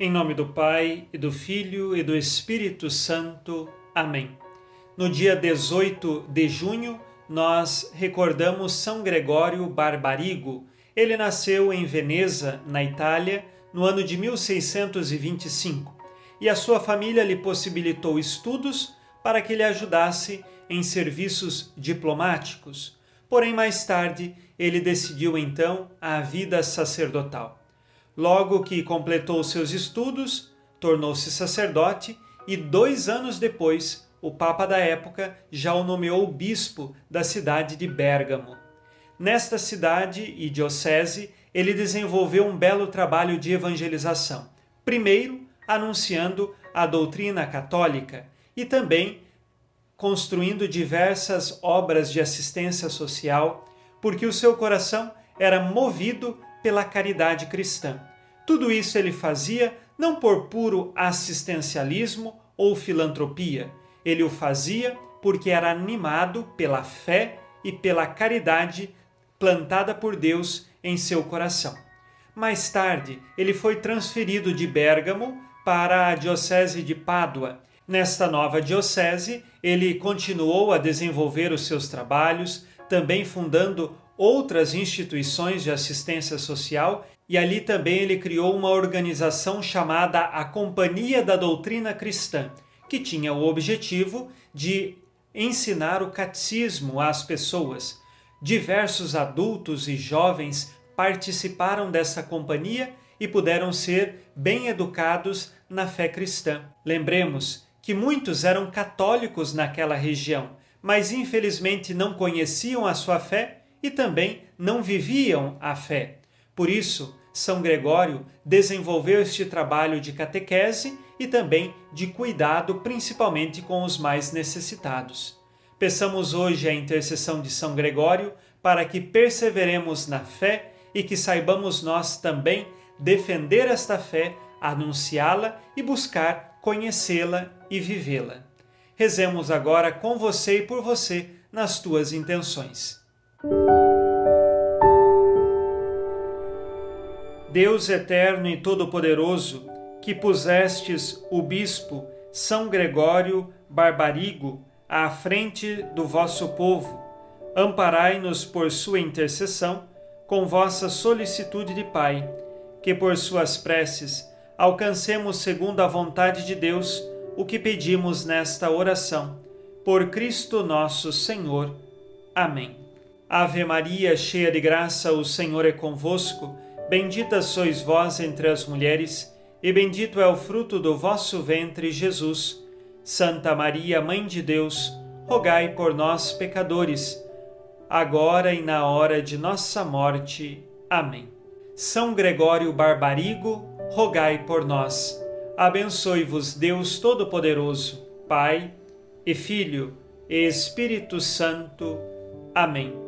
Em nome do Pai, e do Filho e do Espírito Santo. Amém. No dia 18 de junho, nós recordamos São Gregório Barbarigo. Ele nasceu em Veneza, na Itália, no ano de 1625, e a sua família lhe possibilitou estudos para que ele ajudasse em serviços diplomáticos. Porém, mais tarde, ele decidiu então a vida sacerdotal. Logo que completou seus estudos, tornou-se sacerdote e dois anos depois, o Papa da época já o nomeou bispo da cidade de Bérgamo. Nesta cidade e diocese, ele desenvolveu um belo trabalho de evangelização. Primeiro, anunciando a doutrina católica e também construindo diversas obras de assistência social, porque o seu coração era movido pela caridade cristã. Tudo isso ele fazia não por puro assistencialismo ou filantropia, ele o fazia porque era animado pela fé e pela caridade plantada por Deus em seu coração. Mais tarde, ele foi transferido de Bérgamo para a Diocese de Pádua. Nesta nova diocese, ele continuou a desenvolver os seus trabalhos, também fundando outras instituições de assistência social e ali também ele criou uma organização chamada a Companhia da Doutrina Cristã, que tinha o objetivo de ensinar o catecismo às pessoas. Diversos adultos e jovens participaram dessa companhia e puderam ser bem educados na fé cristã. Lembremos que muitos eram católicos naquela região, mas infelizmente não conheciam a sua fé e também não viviam a fé. Por isso, são Gregório desenvolveu este trabalho de catequese e também de cuidado, principalmente com os mais necessitados. Peçamos hoje a intercessão de São Gregório para que perseveremos na fé e que saibamos nós também defender esta fé, anunciá-la e buscar conhecê-la e vivê-la. Rezemos agora com você e por você nas tuas intenções. Deus eterno e todo-poderoso, que pusestes o bispo São Gregório Barbarigo à frente do vosso povo, amparai-nos por sua intercessão, com vossa solicitude de Pai, que por suas preces alcancemos segundo a vontade de Deus o que pedimos nesta oração. Por Cristo nosso Senhor. Amém. Ave Maria, cheia de graça, o Senhor é convosco. Bendita sois vós entre as mulheres, e bendito é o fruto do vosso ventre, Jesus. Santa Maria, Mãe de Deus, rogai por nós, pecadores, agora e na hora de nossa morte. Amém. São Gregório Barbarigo, rogai por nós. Abençoe-vos Deus Todo-Poderoso, Pai e Filho e Espírito Santo. Amém.